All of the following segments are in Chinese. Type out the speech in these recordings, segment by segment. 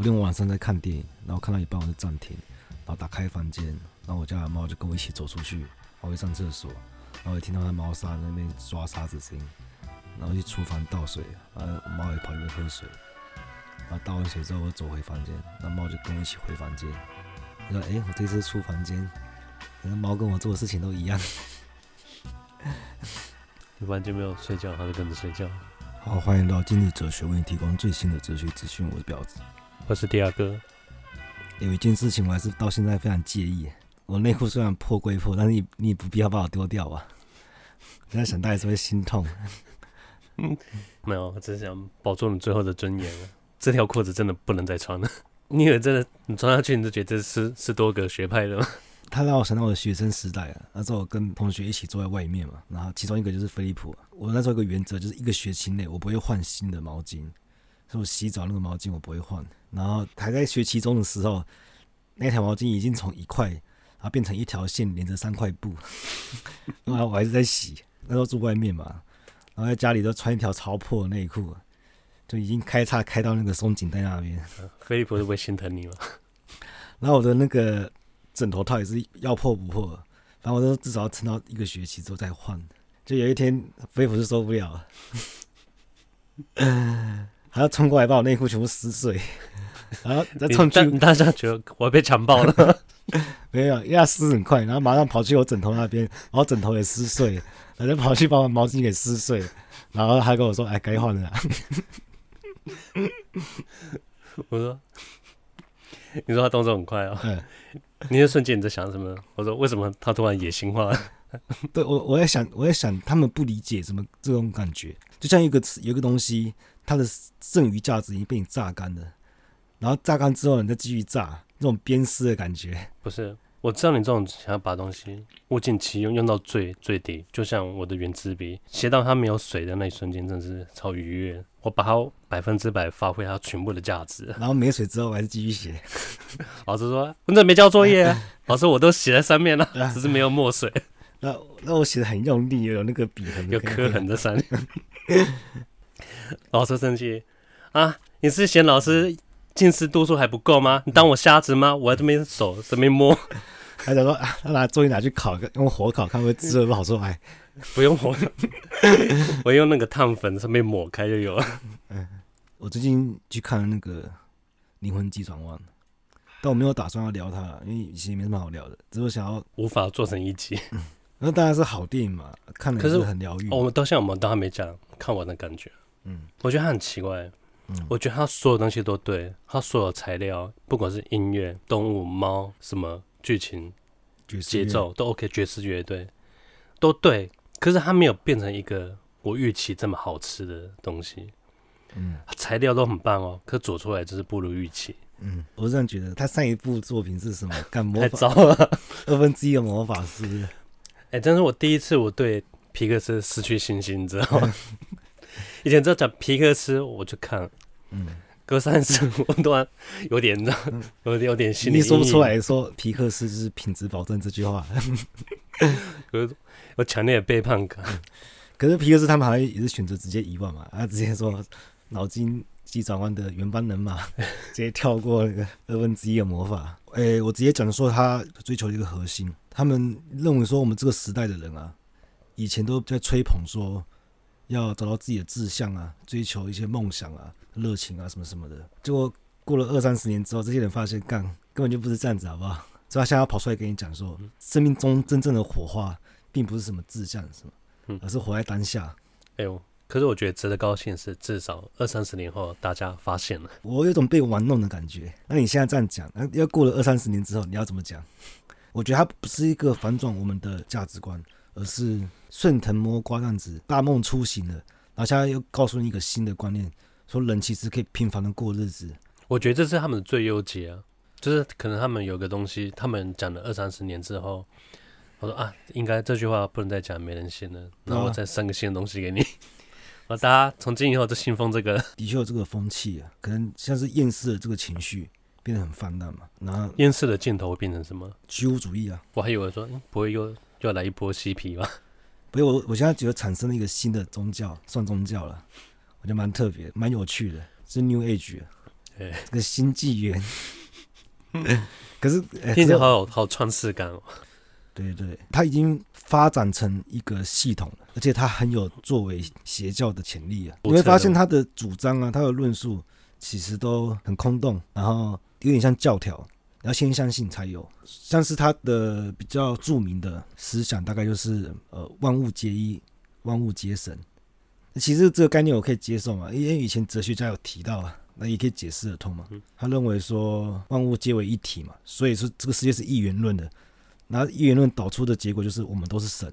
昨天我晚上在看电影，然后看到一半我就暂停，然后打开房间，然后我家的猫就跟我一起走出去，我去上厕所，然后我听到它猫砂那边抓沙子声音，然后去厨房倒水，然后猫也跑进来喝水，然后倒完水之后我走回房间，那猫就跟我一起回房间。我说：“哎、我这次出房间，可能猫跟我做的事情都一样。”你完全没有睡觉，它就跟着睡觉。好，欢迎到今日哲学，为你提供最新的哲学资讯。我是婊子，我是第二个。有一件事情我还是到现在非常介意。我内裤虽然破归破，但是你你不必要把我丢掉啊！现 在想到还是会心痛。嗯，没有，我只是想保住你最后的尊严。这条裤子真的不能再穿了。你以为真的你穿上去你就觉得这是是多个学派的吗？他让我想到我的学生时代啊，那时候我跟同学一起坐在外面嘛，然后其中一个就是飞利浦。我那时候有个原则就是一个学期内我不会换新的毛巾，所以我洗澡那个毛巾我不会换。然后还在学期中的时候，那条毛巾已经从一块然后变成一条线连着三块布，然后我还是在洗。那时候住外面嘛，然后在家里都穿一条超破的内裤，就已经开叉开到那个松紧带那边。飞利浦是不会心疼你吗？然后我的那个。枕头套也是要破不破，反正我都至少要撑到一个学期之后再换。就有一天，飞普是受不了了，还要冲过来把我内裤全部撕碎，然后再冲去。你当下觉得我被强暴了？没有，因为他撕很快，然后马上跑去我枕头那边，然后枕头也撕碎，然后就跑去把我毛巾给撕碎，然后还跟我说：“哎，该换了。”我说：“你说他动作很快啊、哦？”那些瞬间你在想什么？我说为什么他突然野心化？对我，我在想，我在想，他们不理解什么这种感觉，就像一个有一个东西，它的剩余价值已经被你榨干了，然后榨干之后，你再继续榨，那种鞭尸的感觉。不是，我知道你这种想要把东西物尽其用，用到最最底，就像我的原子笔，写到它没有水的那一瞬间，真的是超愉悦。我把它百分之百发挥它全部的价值，然后没水之后我还是继续写。老师说：“你怎么没交作业啊？” 老师：“我都写在上面了，只是没有墨水。”那那我写的很用力，有那个笔痕，有刻痕在上面。老师生气啊！你是嫌老师近视度数还不够吗？你当我瞎子吗？我在这边手这边摸，还想说啊，拿作业拿去烤，用火烤看会滋不好出来。不用火，我用那个烫粉上面抹开就有了。嗯，我最近去看了那个《灵魂急转弯》，但我没有打算要聊它，因为其实没什么好聊的，只是想要无法做成一集。嗯，那当然是好电影嘛，看了是很疗愈。我们到现在我们都还没讲看完的感觉。嗯，我觉得他很奇怪。嗯，我觉得他所有东西都对，他所有材料，不管是音乐、动物、猫什么剧情、节奏都 OK，爵士乐对，都对。可是他没有变成一个我预期这么好吃的东西，嗯，材料都很棒哦，可做出来就是不如预期，嗯，我是这样觉得。他上一部作品是什么？干魔法？太糟了，二分之一的魔法师。哎、欸，真是我第一次我对皮克斯失去信心，你知道吗？以前只要讲皮克斯我就看，嗯，隔三次我突然有点，有点有点心里你说不出来说皮克斯就是品质保证这句话，可是。我强烈的背叛感，可是皮克斯他们好像也是选择直接遗忘嘛，他直接说脑筋急转弯的原班人马，直接跳过那个二分之一的魔法。哎、欸，我直接讲说他追求的一个核心，他们认为说我们这个时代的人啊，以前都在吹捧说要找到自己的志向啊，追求一些梦想啊、热情啊什么什么的。结果过了二三十年之后，这些人发现干根本就不是这样子，好不好？所以他现在要跑出来跟你讲说，生命中真正的火花。并不是什么志向什么，而是活在当下。哎呦，可是我觉得值得高兴是，至少二三十年后大家发现了。我有种被玩弄的感觉。那你现在这样讲，那要过了二三十年之后，你要怎么讲？我觉得它不是一个反转我们的价值观，而是顺藤摸瓜这样子，大梦初醒了，然后现在又告诉你一个新的观念，说人其实可以平凡的过日子。我觉得这是他们的最优解啊，就是可能他们有个东西，他们讲了二三十年之后。我说啊，应该这句话不能再讲，没人信了。然后我再生个新的东西给你。啊，大家从今以后就信奉这个。的确有这个风气啊，可能像是厌世的这个情绪变得很泛滥嘛。然后厌世的尽头会变成什么？虚无主义啊！我还以为说，嗯、不会又又来一波嬉皮吧？不是，我我现在觉得产生了一个新的宗教，算宗教了，我觉得蛮特别，蛮有趣的，是 New Age。对，这个新纪元。可是 听起来好有好创世感哦。对对，它已经发展成一个系统了，而且它很有作为邪教的潜力啊。你会发现它的主张啊，它的论述其实都很空洞，然后有点像教条，要先相信才有。像是他的比较著名的思想，大概就是呃万物皆一，万物皆神。其实这个概念我可以接受嘛，因为以前哲学家有提到啊。那也可以解释得通嘛？他认为说万物皆为一体嘛，所以说这个世界是一元论的。然后一元论导出的结果就是我们都是神，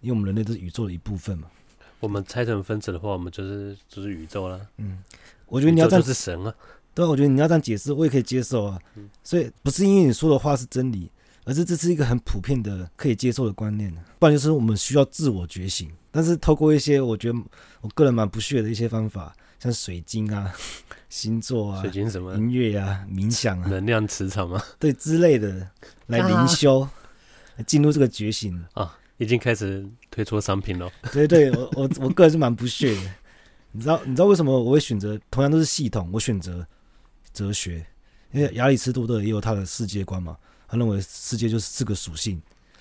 因为我们人类都是宇宙的一部分嘛。我们拆成分子的话，我们就是就是宇宙了。嗯，我觉得你要这样是神啊。对，我觉得你要这样解释，我也可以接受啊。所以不是因为你说的话是真理，而是这是一个很普遍的可以接受的观念。不然就是我们需要自我觉醒。但是透过一些我觉得我个人蛮不屑的一些方法。像水晶啊、星座啊、水晶什么音乐啊、冥想啊、能量磁场吗？对，之类的来灵修，进入这个觉醒啊，已经开始推出商品了。对对，我我我个人是蛮不屑的。你知道你知道为什么我会选择同样都是系统，我选择哲学？因为亚里士多德也有他的世界观嘛，他认为世界就是四个属性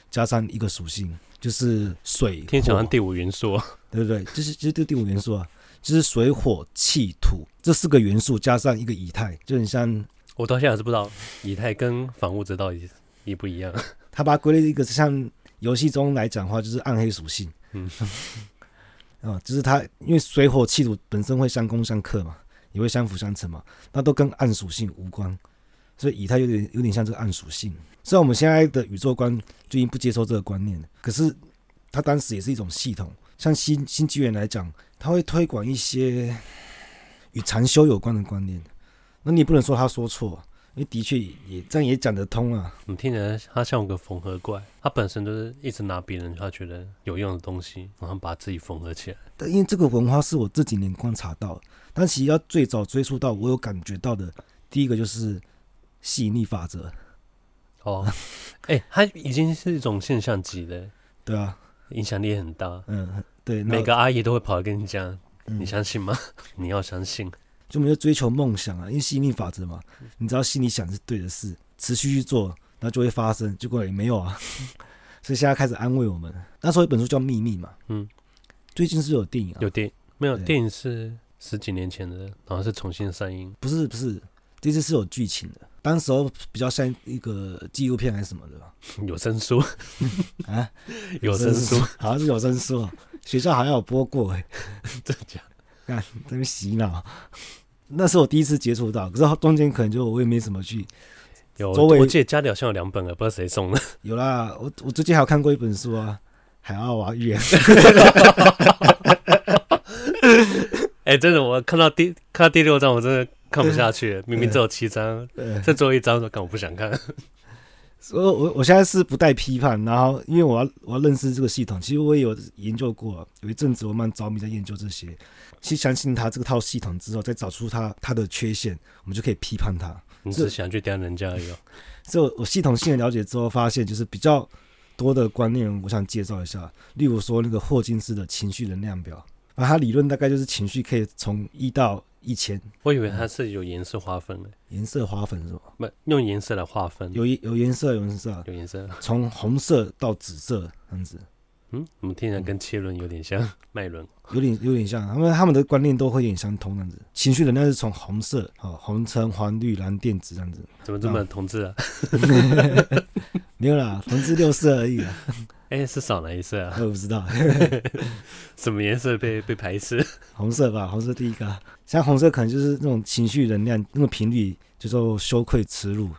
加上一个属性，就是水。听起来像第五元素，对不对？就是就是这第五元素啊。就是水火气土这四个元素加上一个以太，就很像。我到现在还是不知道以太跟反物质到底一不一样。他把它归类一个像游戏中来讲的话，就是暗黑属性。嗯，啊，就是它因为水火气土本身会相攻相克嘛，也会相辅相成嘛，那都跟暗属性无关，所以以太有点有点像这个暗属性。虽然我们现在的宇宙观最近不接受这个观念，可是它当时也是一种系统。像新新纪元来讲，他会推广一些与禅修有关的观念，那你不能说他说错，为的确也这样也讲得通啊。你听起来他像个缝合怪，他本身就是一直拿别人他觉得有用的东西，然后把自己缝合起来。但因为这个文化是我这几年观察到，但其实要最早追溯到我有感觉到的，第一个就是吸引力法则。哦，哎、欸，它已经是一种现象级的，对啊，影响力很大。嗯。对，每个阿姨都会跑来跟你讲，嗯、你相信吗？你要相信，就我们就追求梦想啊，因为吸引力法则嘛，你只要心里想是对的事，持续去做，那就会发生。结果也没有啊，所以现在开始安慰我们。那时候一本书叫《秘密》嘛，嗯，最近是有电影啊，有电影没有？电影是十几年前的，然后是重新上映，不是不是，这次是有剧情的。当时候比较像一个纪录片还是什么的吧？有声书 啊，有声书，好像是有声书啊。学校好像有播过哎，真假？看这边洗脑，那是我第一次接触到，可是中间可能就我也没怎么去。有，我记得家里好像有两本啊，不知道谁送的。有啦，我我最近还有看过一本书啊，《海奥娃预言》。哎，真的，我看到第看到第六章，我真的看不下去。明明只有七章，再最后一章，我看我不想看。所以我我现在是不带批判，然后因为我要我要认识这个系统，其实我也有研究过，有一阵子我蛮着迷在研究这些，去相信他这个套系统之后，再找出他他的缺陷，我们就可以批判他。你只是想去刁人家而已。所以我我系统性的了解之后，发现就是比较多的观念，我想介绍一下，例如说那个霍金斯的情绪能量表，而他理论大概就是情绪可以从一到。一千，我以为它是有颜色划分的，颜色划分是吧？不，用颜色来划分，有有颜色，有颜色，有颜色，从红色到紫色这样子。嗯，我们听起来跟切轮有点像，脉轮有点有点像，他们他们的观念都会有点相通这样子。情绪能量是从红色，好，红橙黄绿蓝靛紫这样子。怎么这么同志啊？没有啦，同志六色而已啊。哎、欸，是少哪一色啊？我不知道，什么颜色被被排斥？红色吧，红色第一个。像红色可能就是那种情绪能量，那个频率叫做羞愧耻辱，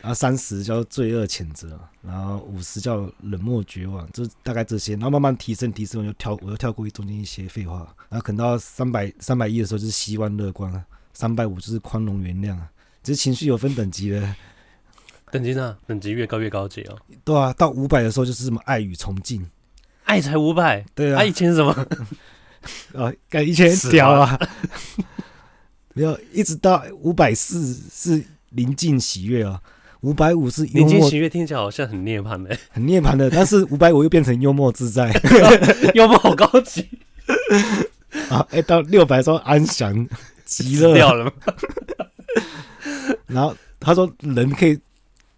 然后三十叫做罪恶谴责，然后五十叫冷漠绝望，就大概这些。然后慢慢提升提升，我就跳，我就跳过中间一些废话。然后可能到三百三百一的时候就是希望乐观，三百五就是宽容原谅。只是情绪有分等级的。等级呢？等级越高越高级哦。对啊，到五百的时候就是什么爱与崇敬，爱才五百。对啊，爱以前是什么？哦，改以前屌啊！没有，一直到五百四是临近喜悦啊，五百五是宁静喜悦，听起来好像很涅槃的，很涅槃的。但是五百五又变成幽默自在，幽默好高级 啊！哎，到六百时候安详极乐掉了吗？然后他说，人可以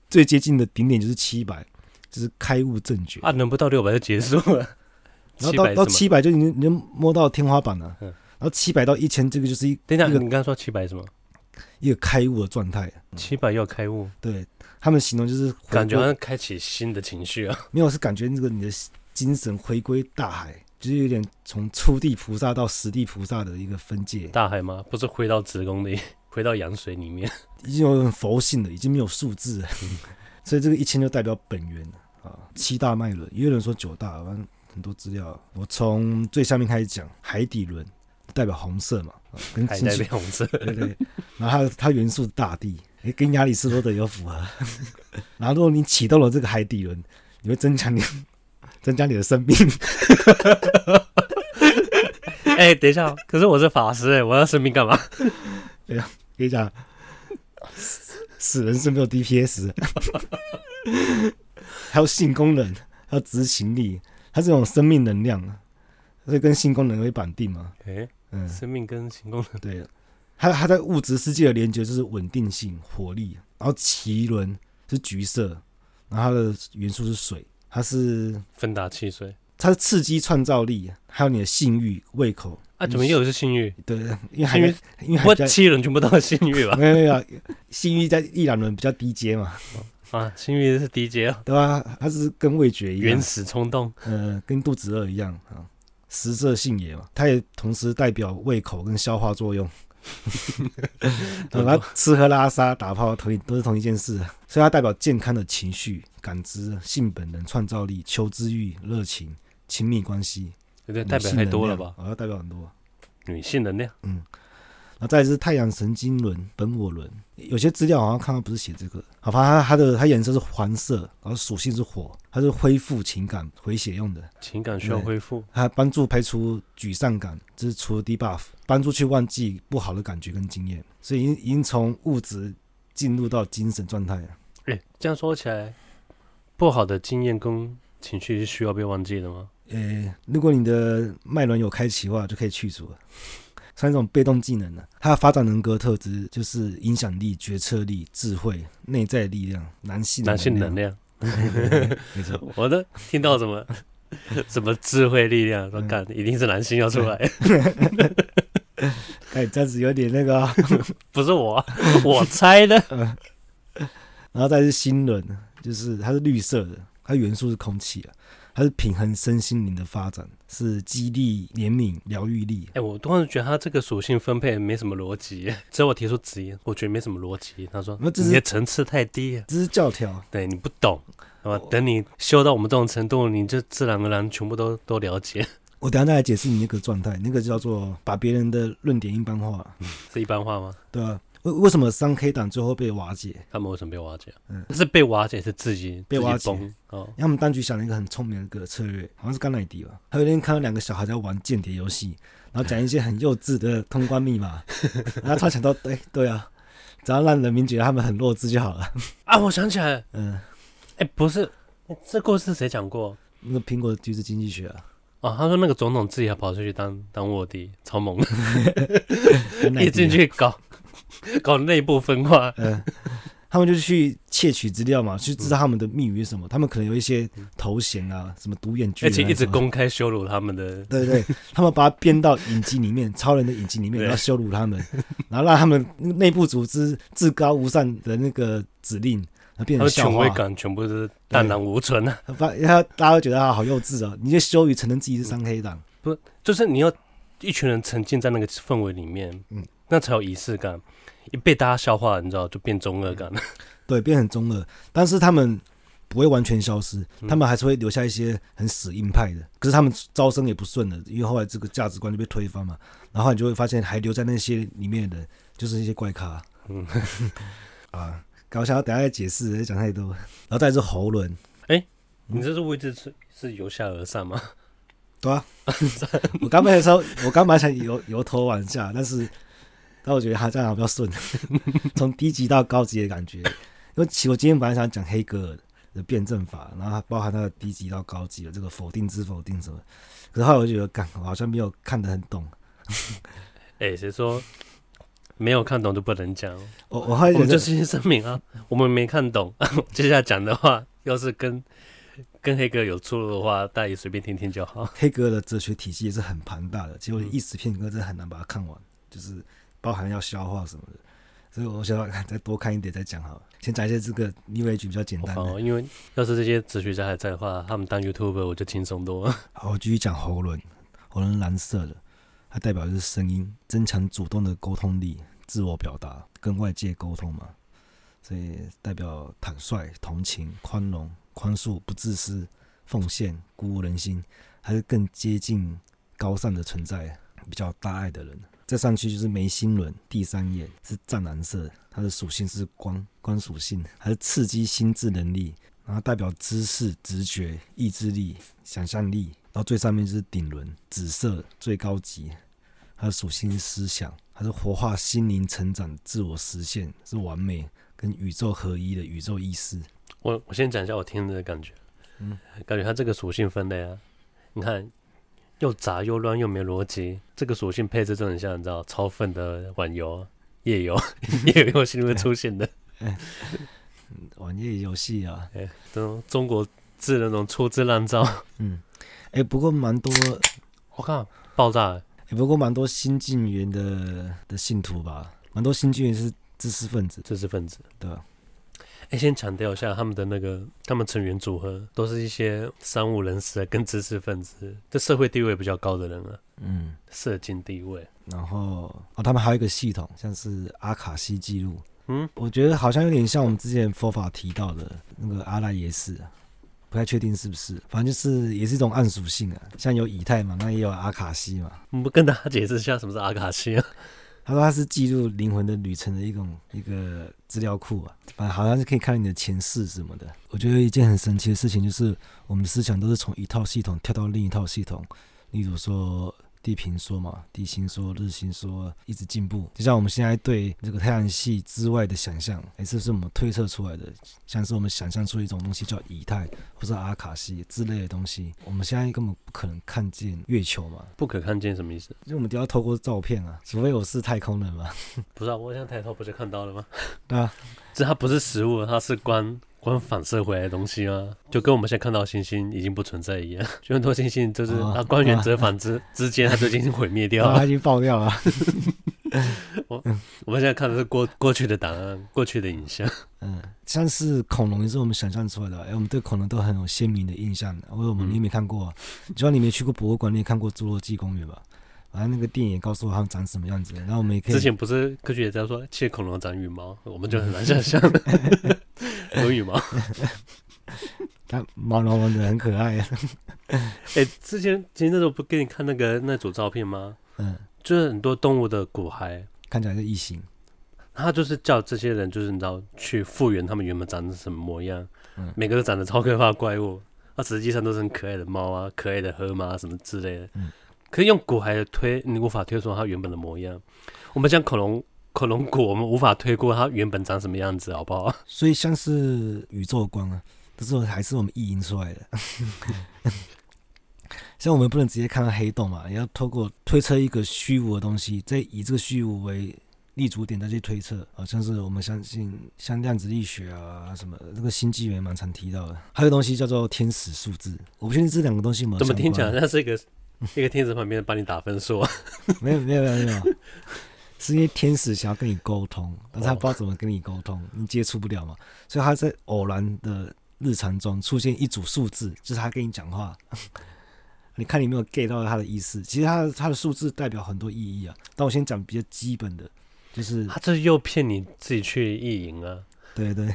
最接近的顶点就是七百，就是开悟正觉啊，人不到六百就结束了。然后到到七百就已经已经摸到天花板了。嗯，然后七百到一千，这个就是一等一下，你刚刚说七百什么？一个开悟的状态。七百要开悟？对，他们形容就是感觉好像开启新的情绪啊。没有，是感觉那个你的精神回归大海，就是有点从初地菩萨到十地菩萨的一个分界。大海吗？不是回到子宫里，回到羊水里面，已经有佛性了，已经没有数字了。所以这个一千就代表本源啊。七大脉轮，也有人说九大，反正。很多资料，我从最下面开始讲，海底轮代表红色嘛，跟海代表红色，对对。然后它它元素大地，诶，跟亚里士多德有符合。然后如果你启动了这个海底轮，你会增强你 增加你的生命。哎，等一下，可是我是法师哎，我要生命干嘛？对呀，跟你讲，死人是没有 DPS，还有性功能，还有执行力。它是这种生命能量啊，所以跟性功能为绑定嘛。诶，嗯，生命跟行动能，对，它它在物质世界的连接就是稳定性、活力。然后脐轮是橘色，然后它的元素是水，它是芬达汽水，它是刺激创造力，还有你的性欲、胃口。啊，怎么又是性欲？对，因为还因为我七轮全部都是性欲吧？没有没有，性欲在一两轮比较低阶嘛。啊，性欲是低阶啊，对吧？它是跟味觉一样，原始冲动，呃，跟肚子饿一样啊，食色性也嘛。它也同时代表胃口跟消化作用，它吃喝拉撒打炮同都是同一件事，所以它代表健康的情绪、感知、性本能、创造力、求知欲、热情、亲密关系。代表太多了吧？好像代表很多，女性能量，嗯。那再是太阳神经轮、本我轮，有些资料好像看到不是写这个，好吧？它它的它颜色是黄色，然后属性是火，它是恢复情感、回血用的。情感需要恢复，它帮助排除沮丧感，这是除了 debuff，帮助去忘记不好的感觉跟经验，所以已经已经从物质进入到精神状态了。哎，这样说起来，不好的经验跟情绪是需要被忘记的吗？呃，如果你的脉轮有开启的话，就可以去除了。像一种被动技能呢，它的发展人格特质就是影响力、决策力、智慧、内在力量、男性男性能量。没错，我都听到什么 什么智慧力量，说干一定是男性要出来。哎，这样子有点那个，不是我，我猜的。然后再是新轮，就是它是绿色的，它元素是空气啊。它是平衡身心灵的发展，是激励、怜悯、疗愈力。哎、欸，我突然觉得他这个属性分配没什么逻辑。只要我提出质疑，我觉得没什么逻辑。他说：“你的层次太低了，这是教条。”对，你不懂，好吧？等你修到我们这种程度，你就自然而然全部都都了解。我等下再来解释你那个状态，那个叫做把别人的论点一般化，嗯、是一般化吗？对啊。为为什么三 K 党最后被瓦解？他们为什么被瓦解？嗯，是被瓦解，是自己被瓦解哦。他们当局想了一个很聪明的策略，好像是甘乃迪吧。他有一天看到两个小孩在玩间谍游戏，然后讲一些很幼稚的通关密码，然后他想到，对对啊，只要让人民觉得他们很弱智就好了。啊，我想起来，嗯，哎，不是，这故事谁讲过？那个苹果橘子经济学啊。哦，他说那个总统自己还跑出去当当卧底，超猛的，一进去搞。搞内部分化，嗯，他们就去窃取资料嘛，去知道他们的密语是什么。他们可能有一些头衔啊，什么独眼巨人，而且一直公开羞辱他们的。对对，他们把它编到影集里面，超人的影集里面，然后羞辱他们，然后让他们内部组织至高无上的那个指令，变成。权威感全部是荡然无存啊！把他大家都觉得他好幼稚啊，你就羞于承认自己是三黑党，不就是你要一群人沉浸在那个氛围里面，嗯，那才有仪式感。一被大家笑话，你知道就变中二感了。对，变很中二，但是他们不会完全消失，他们还是会留下一些很死硬派的。可是他们招生也不顺了，因为后来这个价值观就被推翻嘛。然后你就会发现，还留在那些里面的，就是一些怪咖。嗯，啊，搞笑，等下再解释，讲太多。然后再是喉轮，哎、欸，你这是位置是是由下而上吗？对啊，我刚才说，我刚本来想由由头往下，但是。但我觉得他这样比较顺，从低级到高级的感觉。因为其实我今天本来想讲黑格尔的辩证法，然后它包含它的低级到高级的这个否定之否定什么。可是后来我就觉得，干，我好像没有看得很懂。哎、欸，谁说没有看懂就不能讲。我我还我就先声明啊，我们没看懂，接下来讲的话，要是跟跟黑哥有出入的话，大家也随便听听就好。黑格的哲学体系也是很庞大的，结果一时片刻真的很难把它看完，就是包含要消化什么的。所以我想要 再多看一点再讲好。先讲一些这个 New Age 比较简单的。哦，因为要是这些哲学家还在的话，他们当 YouTuber 我就轻松多了。好，我继续讲喉轮。喉轮蓝色的，它代表的是声音，增强主动的沟通力，自我表达，跟外界沟通嘛。所以代表坦率、同情、宽容、宽恕、不自私、奉献、鼓舞人心，还是更接近高尚的存在，比较大爱的人。再上去就是眉心轮，第三眼是湛蓝色，它的属性是光，光属性，还是刺激心智能力，然后代表知识、直觉、意志力、想象力。然后最上面就是顶轮，紫色最高级，它的属性是思想，它是活化心灵成长、自我实现，是完美跟宇宙合一的宇宙意识。我我先讲一下我听的感觉，嗯，感觉它这个属性分类啊，你看。又杂又乱又没逻辑，这个属性配置就很像你知道超粉的网游、夜游、夜游游戏里面出现的，网页游戏啊，哎，这种中国字的那种粗制滥造，嗯，哎、欸，不过蛮多，我靠，爆炸，哎、欸，不过蛮多新纪元的的信徒吧，蛮多新纪元是知识分子，知识分子，对吧？哎，先强调一下，他们的那个，他们成员组合都是一些商务人士跟知识分子，这社会地位比较高的人啊。嗯，社经地位。然后哦，他们还有一个系统，像是阿卡西记录。嗯，我觉得好像有点像我们之前佛法提到的那个阿赖耶识啊，不太确定是不是，反正就是也是一种暗属性啊。像有以太嘛，那也有阿卡西嘛。我们跟大家解释一下什么是阿卡西啊？他说他是记录灵魂的旅程的一种一个资料库啊，反正好像是可以看你的前世什么的。我觉得一件很神奇的事情就是，我们的思想都是从一套系统跳到另一套系统，例如说。地平说嘛，地心说、日心说一直进步，就像我们现在对这个太阳系之外的想象，也是是我们推测出来的，像是我们想象出一种东西叫以太或者阿卡西之类的东西，我们现在根本不可能看见月球嘛，不可看见什么意思？因为我们都要透过照片啊，除非我是太空人嘛。不是啊，我想抬头不就看到了吗？对啊，这它不是实物，它是光。光反射回来的东西吗？就跟我们现在看到星星已经不存在一样，就很多星星就是它光源折返之 之间，它就已经毁灭掉了，它 已经爆掉了。我我们现在看的是过过去的档案，过去的影像。嗯，像是恐龙也是我们想象出来的，哎，我们对恐龙都很有鲜明的印象。或者我们你也没看过，就算你没去过博物馆，你也看过侏罗纪公园吧？反正那个电影也告诉我他们长什么样子，然后我们也可以。之前不是科学家说，其实恐龙长羽毛，我们就很难想象。有羽毛，它毛茸茸的，很可爱。哎、欸，之前前那时候不给你看那个那组照片吗？嗯，就是很多动物的骨骸，看起来是异形。他就是叫这些人，就是你知道，去复原他们原本长成什么模样。嗯，每个都长得超可怕的怪物，那实际上都是很可爱的猫啊，可爱的河马什么之类的。嗯。可以用骨骸推，你无法推出它原本的模样。我们讲恐龙，恐龙骨，我们无法推估它原本长什么样子，好不好？所以像是宇宙光啊，这是还是我们意淫出来的。像我们不能直接看到黑洞嘛，也要透过推测一个虚无的东西，再以这个虚无为立足点再去推测。好像是我们相信像量子力学啊什么的，这个新纪元蛮常提到的。还有东西叫做天使数字，我不确定这两个东西有没有。怎么听起来像是一个？一个天使旁边帮你打分数 啊？没有没有没有没有，是因为天使想要跟你沟通，但是他不知道怎么跟你沟通，你接触不了嘛，所以他在偶然的日常中出现一组数字，就是他跟你讲话，你看你没有 get 到他的意思。其实他他的数字代表很多意义啊，但我先讲比较基本的，就是他这又骗你自己去意淫啊。对对，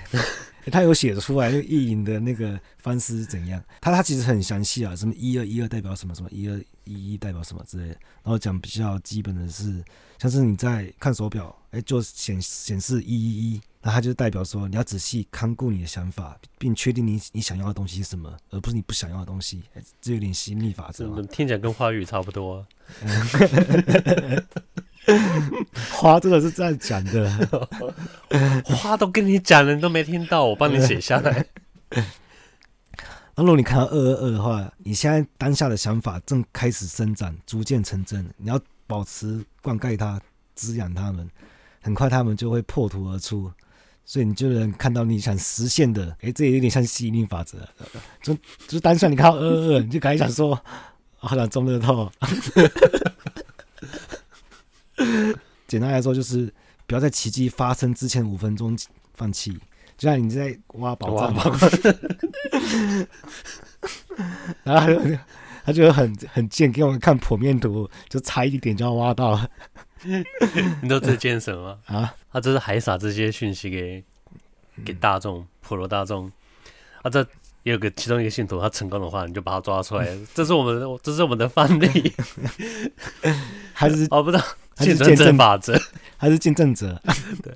他有写出来那个意淫的那个方式是怎样？他他其实很详细啊，什么一二一二代表什么什么一二一一代表什么之类的。然后讲比较基本的是，像是你在看手表，哎，就显显示一一一，那它就代表说你要仔细看顾你的想法，并确定你你想要的东西是什么，而不是你不想要的东西。这有点吸引力法则，听起来跟花语差不多啊。花真的是这样讲的，花都跟你讲了，你都没听到，我帮你写下来。那如果你看到二二二的话，你现在当下的想法正开始生长，逐渐成真，你要保持灌溉它，滋养它们。很快它们就会破土而出，所以你就能看到你想实现的。哎、欸，这也有点像吸引力法则，就就单纯你看到二二二，你就赶紧想说，好想中乐透。简单来说，就是不要在奇迹发生之前五分钟放弃，就像你在挖宝藏，然后他就他就很很贱，给我们看剖面图，就差一点就要挖到了。你知道这见什么啊？他这是还撒这些讯息给给大众普罗大众。啊，这也有个其中一个信徒，他成功的话，你就把他抓出来。这是我们，这是我们的范例。还是哦，不知道。幸存者法则，还是见证者？对，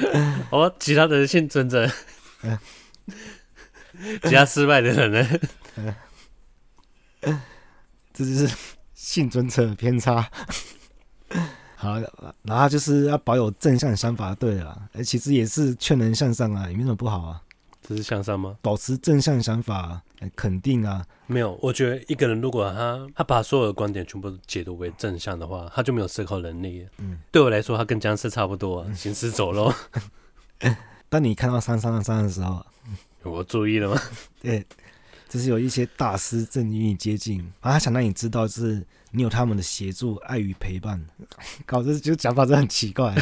哦，其他的幸存者，其他失败的人呢？这就是幸存者偏差。好，然后就是要保有正向想法，对了，哎，其实也是劝人向上啊，也没什么不好啊。这是向上吗？保持正向想法，肯定啊。没有，我觉得一个人如果他他把所有的观点全部解读为正向的话，他就没有思考能力。嗯，对我来说，他跟僵尸差不多，啊，行尸走肉。当你看到三三二三的时候，我注意了吗？对，就是有一些大师正与你接近，啊，他想让你知道，就是你有他们的协助、爱与陪伴。搞这就讲法真的很奇怪，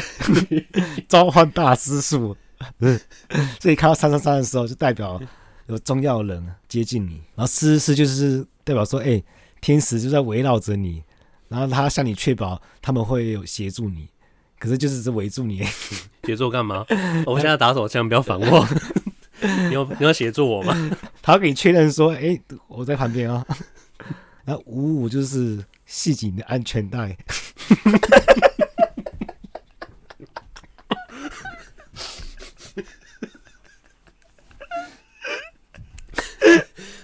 召唤大师术。所以看到三三三的时候，就代表有重要的人接近你。然后四四四就是代表说，哎、欸，天使就在围绕着你，然后他向你确保他们会有协助你。可是就是只围住你，协助干嘛？我现在打手枪，不要反我。你要你要协助我吗？他要给你确认说，哎、欸，我在旁边啊。然后五五就是系紧你的安全带。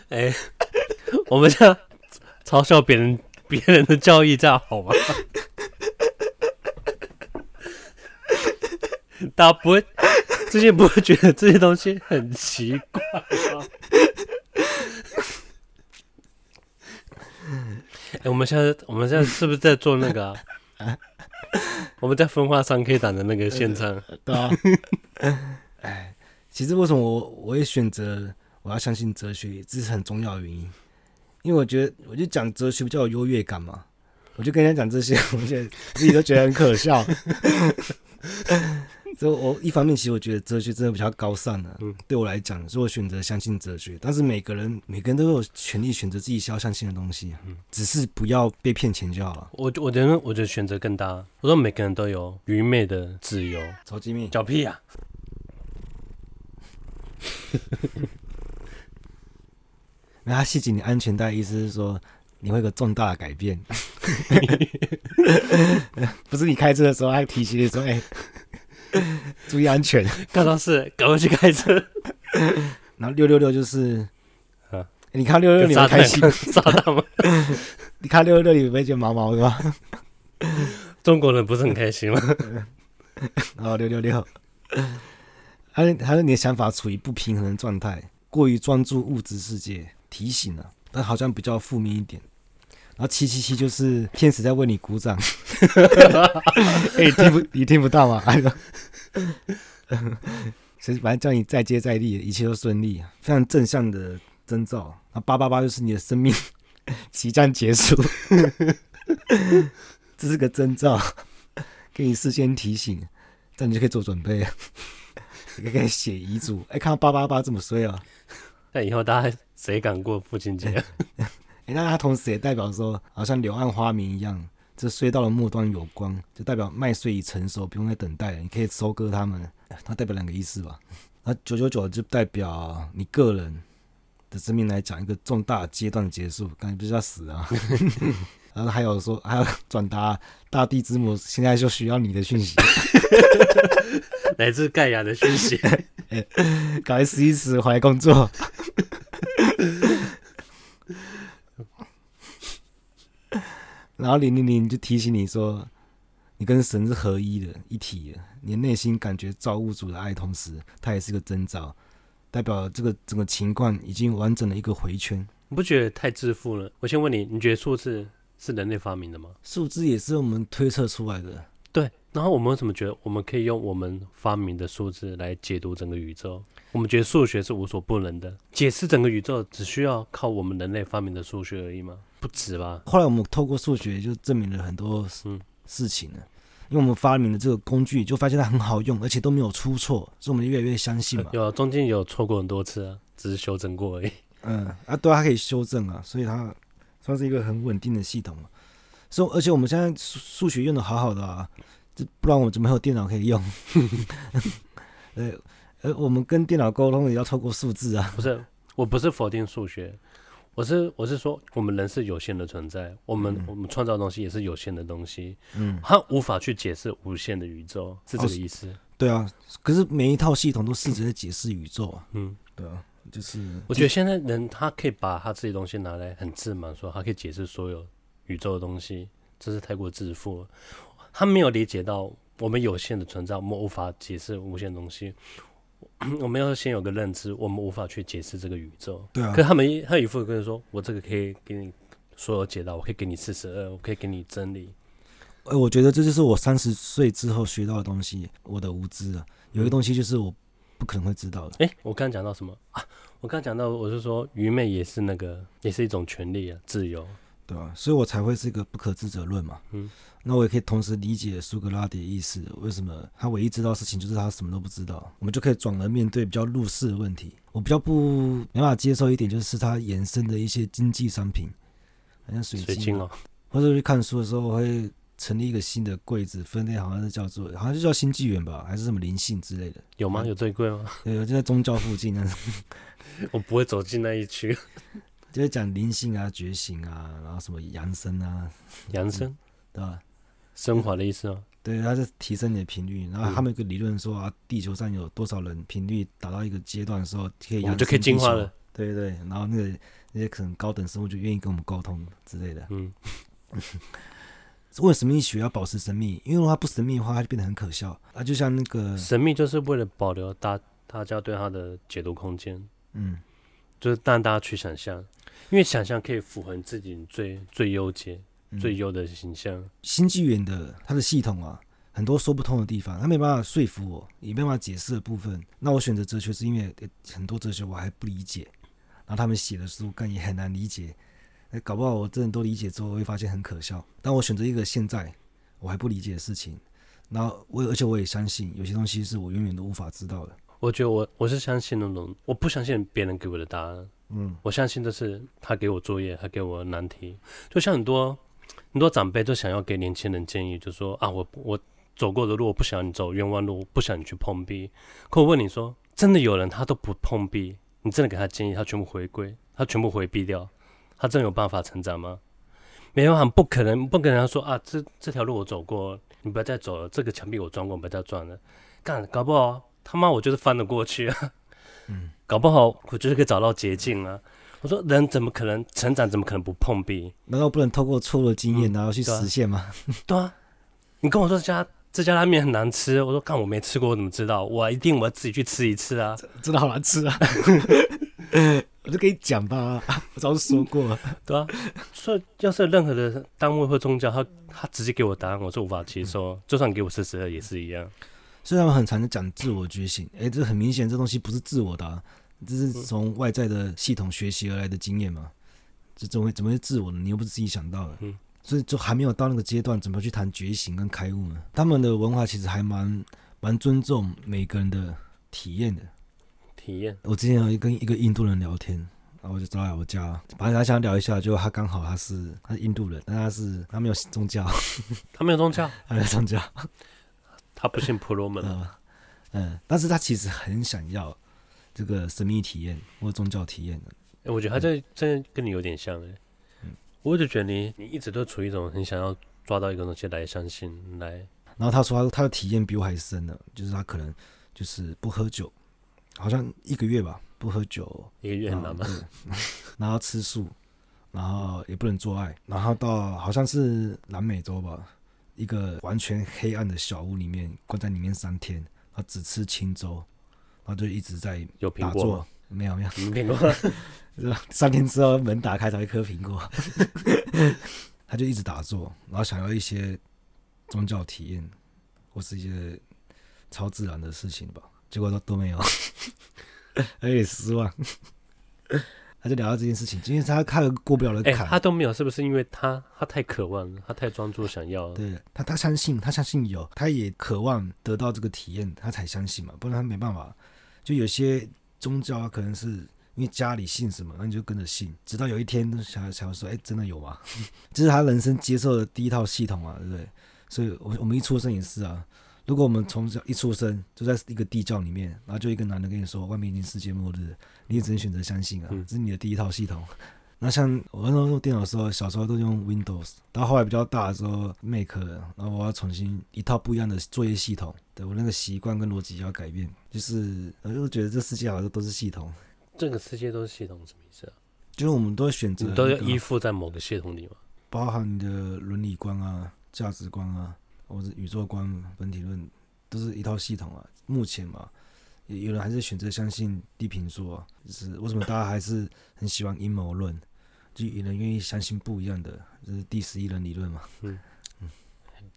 哎、我们这样嘲笑别人别人的教育，这样好吗？大家不会，之前不会觉得这些东西很奇怪吗？哎、我们现在我们现在是不是在做那个、啊？我们在分化三 K 党的那个现场，对啊。哎，其实为什么我我也选择？我要相信哲学，这是很重要的原因，因为我觉得，我就讲哲学比较有优越感嘛。我就跟人家讲这些，我觉得自己都觉得很可笑。所以，我一方面其实我觉得哲学真的比较高尚的、啊，嗯，对我来讲，所以我选择相信哲学。但是每个人，每个人都有权利选择自己需要相信的东西，嗯，只是不要被骗钱就好了。我我觉得，我觉得选择更大。我说每个人都有愚昧的自由，超机密，叫屁呀、啊！那他系紧你安全带，意思是说你会有个重大的改变，不是你开车的时候还提醒你说：“哎、欸，注意安全。”刚刚是赶快去开车。然后六六六就是啊，你看六六六你会开心？炸弹吗？你看六六六你会觉得毛毛的吗？中国人不是很开心吗？然后六六六，他他说你的想法处于不平衡的状态，过于专注物质世界。提醒了，但好像比较负面一点。然后七七七就是天使在为你鼓掌，哎、欸，听不 你听不到吗？其实反正叫你再接再厉，一切都顺利，非常正向的征兆。那，八八八就是你的生命即将结束，这是个征兆，给你事先提醒，这样你就可以做准备，你可以写遗嘱。哎、欸，看到八八八这么衰啊！那以后大家谁敢过父亲节？哎，那他同时也代表说，好像柳暗花明一样，这隧道的末端有光，就代表麦穗已成熟，不用再等待了，你可以收割它们。它代表两个意思吧？那九九九就代表你个人的生命来讲一个重大阶段的结束，感觉就是要死啊。然后还有说，还要转达大地之母现在就需要你的讯息，来自盖亚的讯息，赶快试一死回来工作。然后零零零就提醒你说，你跟神是合一的，一体的。你内心感觉造物主的爱，同时它也是个征兆，代表这个整个情况已经完整的一个回圈。你不觉得太自负了？我先问你，你觉得数字？是人类发明的吗？数字也是我们推测出来的。对，然后我们为什么觉得我们可以用我们发明的数字来解读整个宇宙？我们觉得数学是无所不能的，解释整个宇宙只需要靠我们人类发明的数学而已吗？不止吧。后来我们透过数学就证明了很多嗯事情呢，因为我们发明的这个工具，就发现它很好用，而且都没有出错，所以我们越来越相信嘛。有啊，中间有错过很多次啊，只是修正过而已。嗯啊，对，它可以修正啊，所以它算是一个很稳定的系统嘛。所以，而且我们现在数数学用的好好的啊。不然我们就没有电脑可以用。呃，呃，我们跟电脑沟通也要透过数字啊。不是，我不是否定数学，我是我是说，我们人是有限的存在，我们、嗯、我们创造的东西也是有限的东西。嗯，它无法去解释无限的宇宙，是这个意思。哦、对啊，可是每一套系统都试着在解释宇宙啊。嗯，对啊，就是我觉得现在人他可以把他自己东西拿来很自满，说他可以解释所有宇宙的东西，这是太过自负了。他没有理解到我们有限的存在，我们无法解释无限东西。我们要先有个认知，我们无法去解释这个宇宙。对啊。可是他们他有一副跟你说，我这个可以给你所有解答，我可以给你四十二，我可以给你真理。呃，我觉得这就是我三十岁之后学到的东西，我的无知啊。有一个东西就是我不可能会知道的。哎、欸，我刚刚讲到什么啊？我刚刚讲到，我是说愚昧也是那个，也是一种权利啊，自由。对啊？所以我才会是一个不可知者论嘛。嗯，那我也可以同时理解苏格拉底的意思。为什么他唯一知道事情就是他什么都不知道？我们就可以转而面对比较入世的问题。我比较不没办法接受一点，就是他衍生的一些经济商品，好像水晶，水晶哦。或者去看书的时候，我会成立一个新的柜子，分类好像是叫做，好像就叫新纪元吧，还是什么灵性之类的？有吗？有这一柜吗？对，就在宗教附近那 我不会走进那一区。就是讲灵性啊、觉醒啊，然后什么扬生啊，扬生，对吧？升华的意思哦。对，它是提升你的频率。然后他们有个理论说啊，地球上有多少人频率达到一个阶段的时候，可以扬升，就可以进化了。对对，然后那个那些可能高等生物就愿意跟我们沟通之类的。嗯。为什么神秘学要保持神秘？因为如果它不神秘的话，它就变得很可笑。啊，就像那个神秘，就是为了保留大大家对它的解读空间。嗯。就是让大家去想象，因为想象可以符合你自己最最优解、最优的形象。嗯、新纪元的它的系统啊，很多说不通的地方，它没办法说服我，也没办法解释的部分。那我选择哲学是因为很多哲学我还不理解，然后他们写的书更也很难理解。哎，搞不好我真的都理解之后，我会发现很可笑。当我选择一个现在我还不理解的事情，然后我而且我也相信有些东西是我永远都无法知道的。我觉得我我是相信那种，我不相信别人给我的答案。嗯，我相信这是他给我作业，他给我难题。就像很多很多长辈都想要给年轻人建议，就说啊，我我走过的路，我不想你走冤枉路，不想你去碰壁。可我问你说，真的有人他都不碰壁，你真的给他建议，他全部回归，他全部回避掉，他真的有办法成长吗？没办法，不可能，不可能说啊，这这条路我走过，你不要再走了。这个墙壁我撞过，不要再撞了。干，搞不好。他妈，我就是翻得过去啊！嗯，搞不好我就是可以找到捷径啊！我说人怎么可能成长？怎么可能不碰壁？难道不能透过错误的经验然后去实现吗？嗯对啊？对啊，你跟我说这家这家拉面很难吃，我说看我没吃过，我怎么知道？我一定我要自己去吃一次啊！真的好难吃啊！我就跟你讲吧，我早就说过了，对啊。所以要是任何的单位或宗教，他他直接给我答案，我是无法接受。嗯、就算给我四十二也是一样。虽然我很常的讲自我觉醒，哎，这很明显，这东西不是自我的，啊，这是从外在的系统学习而来的经验嘛？这怎么会怎么会自我呢？你又不是自己想到的，嗯，所以就还没有到那个阶段，怎么去谈觉醒跟开悟呢？他们的文化其实还蛮蛮尊重每个人的体验的。体验。我之前有跟一个印度人聊天，然后我就找来我家，本来他想聊一下，就他刚好他是他是印度人，但他是 他没有宗教，他没有宗教，他没有宗教。他不信婆罗门嗯，嗯，但是他其实很想要这个神秘体验或宗教体验的。哎、欸，我觉得他这这跟你有点像哎。嗯，我就觉得你你一直都处于一种很想要抓到一个东西来相信来。然后他说他他的体验比我还深呢，就是他可能就是不喝酒，好像一个月吧，不喝酒一个月很难吗？然后吃素，然后也不能做爱，然后到好像是南美洲吧。一个完全黑暗的小屋里面，关在里面三天，他只吃青粥，然后就一直在打坐。没有没有，苹果。三天之后门打开，才一颗苹果。他就一直打坐，然后想要一些宗教体验或是一些超自然的事情吧。结果都都没有，有点失望。他就聊到这件事情，今天他看过不了的坎，欸，他都没有，是不是因为他他太渴望了，他太专注想要？对他，他相信，他相信有，他也渴望得到这个体验，他才相信嘛，不然他没办法。就有些宗教啊，可能是因为家里信什么，那你就跟着信，直到有一天小孩才会说：“哎，真的有吗？” 这是他人生接受的第一套系统啊，对不对？所以，我我们一出生也是啊。如果我们从小一出生就在一个地窖里面，然后就一个男的跟你说外面已经世界末日，你也只能选择相信啊，这是你的第一套系统。那像我那时候用电脑的时候，小时候都用 Windows，到后来比较大的时候 Mac，然后我要重新一套不一样的作业系统，对我那个习惯跟逻辑要改变，就是我就觉得这世界好像都是系统。这个世界都是系统什么意思啊？就是我们都会选择，都要依附在某个系统里吗？包含你的伦理观啊、价值观啊。或者宇宙观、本体论都是一套系统啊。目前嘛，有有人还是选择相信地平说啊，就是为什么大家还是很喜欢阴谋论？就有人愿意相信不一样的，就是第十一人理论嘛。嗯嗯，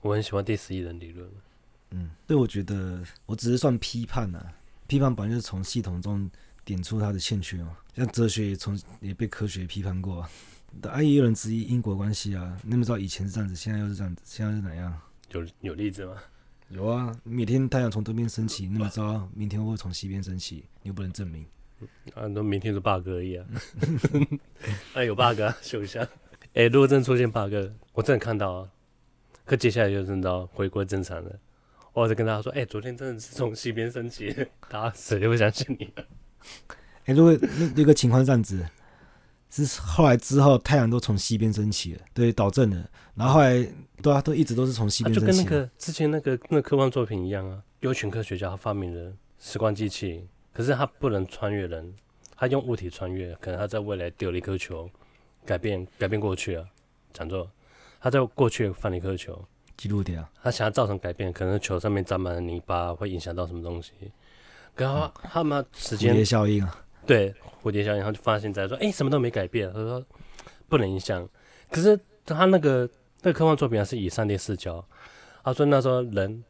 我很喜欢第十一人理论。嗯，对，我觉得我只是算批判啊。批判本来就是从系统中点出它的欠缺嘛。像哲学也从也被科学批判过啊。啊，也有人质疑因果关系啊。你怎么知道以前是这样子，现在又是这样子，现在是哪样？有有例子吗？有啊，每天太阳从东边升起，那么早，明天会从西边升起？你又不能证明。啊，那明天是 bug 而已啊。哎，有 bug 啊，秀一下。哎、欸，如果真出现 bug，我真的看到啊。可接下来就真的回归正常了。我再跟大家说，哎、欸，昨天真的是从西边升起，大家谁会相信你？哎、欸，如果那那个情况这样子。是后来之后，太阳都从西边升起了，对，导正了。然后后来，对啊，都一直都是从西边。就跟那个之前那个那个科幻作品一样啊，有一群科学家发明了时光机器，可是他不能穿越人，他用物体穿越，可能他在未来丢了一颗球，改变改变过去啊，讲错，他在过去放了一颗球，记录点啊，他想要造成改变，可能球上面沾满了泥巴，会影响到什么东西，可他他们时间蝴蝶效应啊。对蝴蝶效应，他就发现在说，哎、欸，什么都没改变。他说不能影响，可是他那个那个科幻作品还是以上帝视角。他说那时候人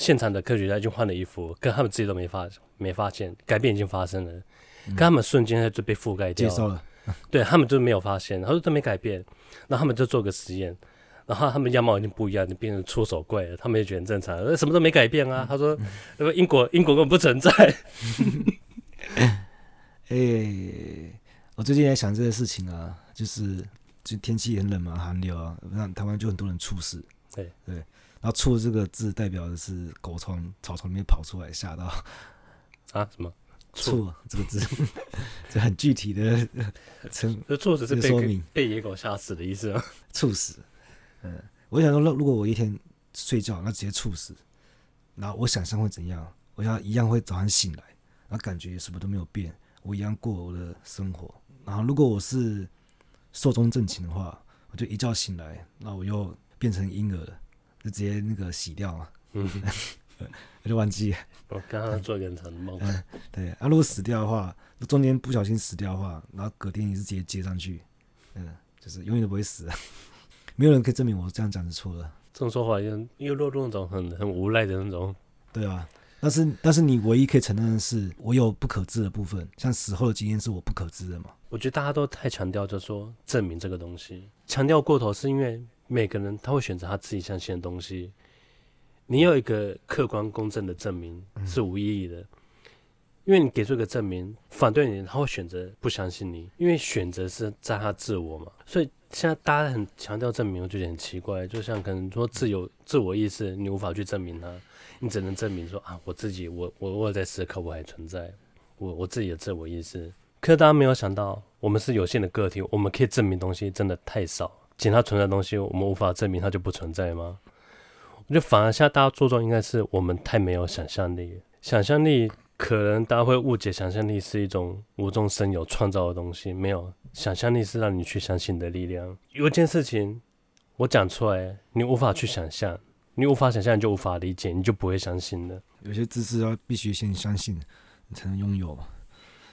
现场的科学家已经换了衣服，跟他们自己都没发没发现改变已经发生了，跟、嗯、他们瞬间就被覆盖掉了。接受了，对他们就没有发现。他说都没改变，然后他们就做个实验，然后他们样貌已经不一样，就变成出手怪了。他们也觉得很正常，什么都没改变啊。他说那个因果因果根本不存在。哎、欸，我最近在想这个事情啊，就是就天气很冷嘛，寒流啊，那台湾就很多人猝死。对对，然后“猝”这个字代表的是狗从草丛里面跑出来吓到啊？什么“猝”这个字？这很具体的称，这“猝”只是被说明被野狗吓死的意思吗？猝死。嗯，我想说，如果我一天睡觉，那直接猝死，然后我想象会怎样？我想一样会早上醒来，然后感觉什么都没有变。我一样过我的生活，然后如果我是寿终正寝的话，我就一觉醒来，那我又变成婴儿了，就直接那个洗掉嘛，嗯，我 就忘记了。我刚刚做一个很长的梦。嗯，对。啊，如果死掉的话，中间不小心死掉的话，然后隔天也是直接接上去，嗯，就是永远都不会死，没有人可以证明我这样讲是错的。这种说法又又落入那种很很无赖的那种，对啊。但是，但是你唯一可以承认的是，我有不可知的部分，像死后的经验是我不可知的嘛？我觉得大家都太强调，就是说证明这个东西，强调过头，是因为每个人他会选择他自己相信的东西。你有一个客观公正的证明是无意义的，因为你给出一个证明，反对你他会选择不相信你，因为选择是在他自我嘛。所以现在大家很强调证明，我觉得很奇怪，就像可能说自由、自我意识，你无法去证明它。你只能证明说啊，我自己，我我我在思考，我还存在，我我自己的自我意识。可是大家没有想到，我们是有限的个体，我们可以证明东西真的太少。仅它存在的东西，我们无法证明它就不存在吗？我觉得反而现在大家注重应该是我们太没有想象力。想象力可能大家会误解，想象力是一种无中生有创造的东西。没有，想象力是让你去相信的力量。有一件事情我讲出来，你无法去想象。你无法想象，你就无法理解，你就不会相信的。有些知识要必须先相信，你才能拥有。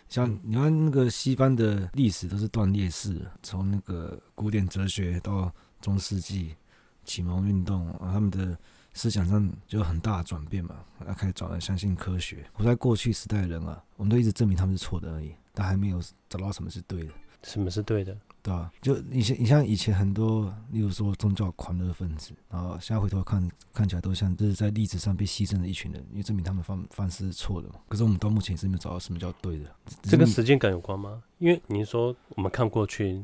像你看那个西方的历史都是断裂式，从那个古典哲学到中世纪启蒙运动，他们的思想上就有很大的转变嘛，要开始转而相信科学。活在过去时代的人啊，我们都一直证明他们是错的而已，但还没有找到什么是对的。什么是对的？对吧？就以前，你像以前很多，例如说宗教狂热分子，然后现在回头看，看起来都像就是在历史上被牺牲的一群人，因为证明他们方方式是错的嘛。可是我们到目前是没有找到什么叫对的。这跟时间感有关吗？因为你说我们看过去，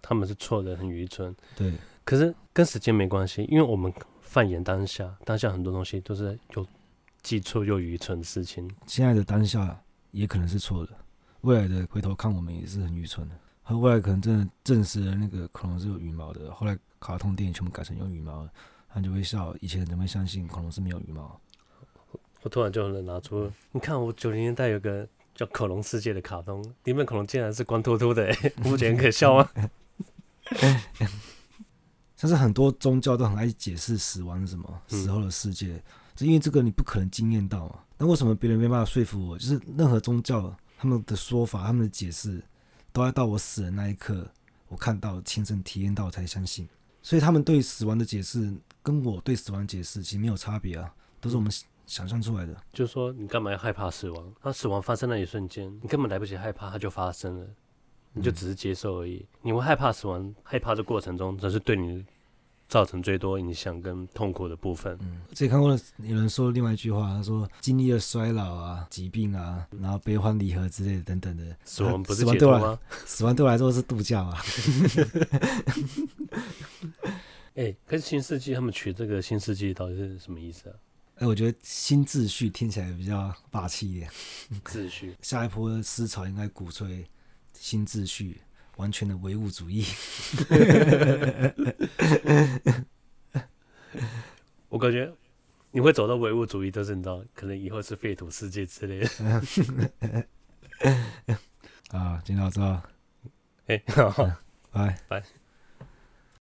他们是错的，很愚蠢。对。可是跟时间没关系，因为我们放眼当下，当下很多东西都是有记错又愚蠢的事情。现在的当下也可能是错的，未来的回头看我们也是很愚蠢的。后来可能真的证实了那个恐龙是有羽毛的，后来卡通电影全部改成有羽毛的，他就会笑。以前人怎么会相信恐龙是没有羽毛？我突然就能拿出，你看我九零年代有个叫《恐龙世界》的卡通，里面恐龙竟然是光秃秃的，哎，不觉得很可笑吗？但是很多宗教都很爱解释死亡是什么，死后的世界，是、嗯、因为这个你不可能经验到嘛。那为什么别人没办法说服我？就是任何宗教他们的说法、他们的解释。都要到我死的那一刻，我看到、亲身体验到才相信。所以他们对死亡的解释，跟我对死亡解释其实没有差别啊，都是我们想象出来的。就是说，你干嘛要害怕死亡？当死亡发生那一瞬间，你根本来不及害怕，它就发生了，你就只是接受而已。你会害怕死亡，害怕的过程中，只是对你。造成最多影响跟痛苦的部分。嗯，之前看过有人说另外一句话，他说经历了衰老啊、疾病啊，然后悲欢离合之类的等等的，死亡不是解脱吗？死亡对我来说是度假啊。哎、欸，可是新世纪他们取这个新世纪到底是什么意思啊？哎、欸，我觉得新秩序听起来比较霸气一点。秩序，下一波思潮应该鼓吹新秩序。完全的唯物主义，我感觉你会走到唯物主义，都是你知道，可能以后是废土世界之类的。啊，今天到这，哎，好，拜拜。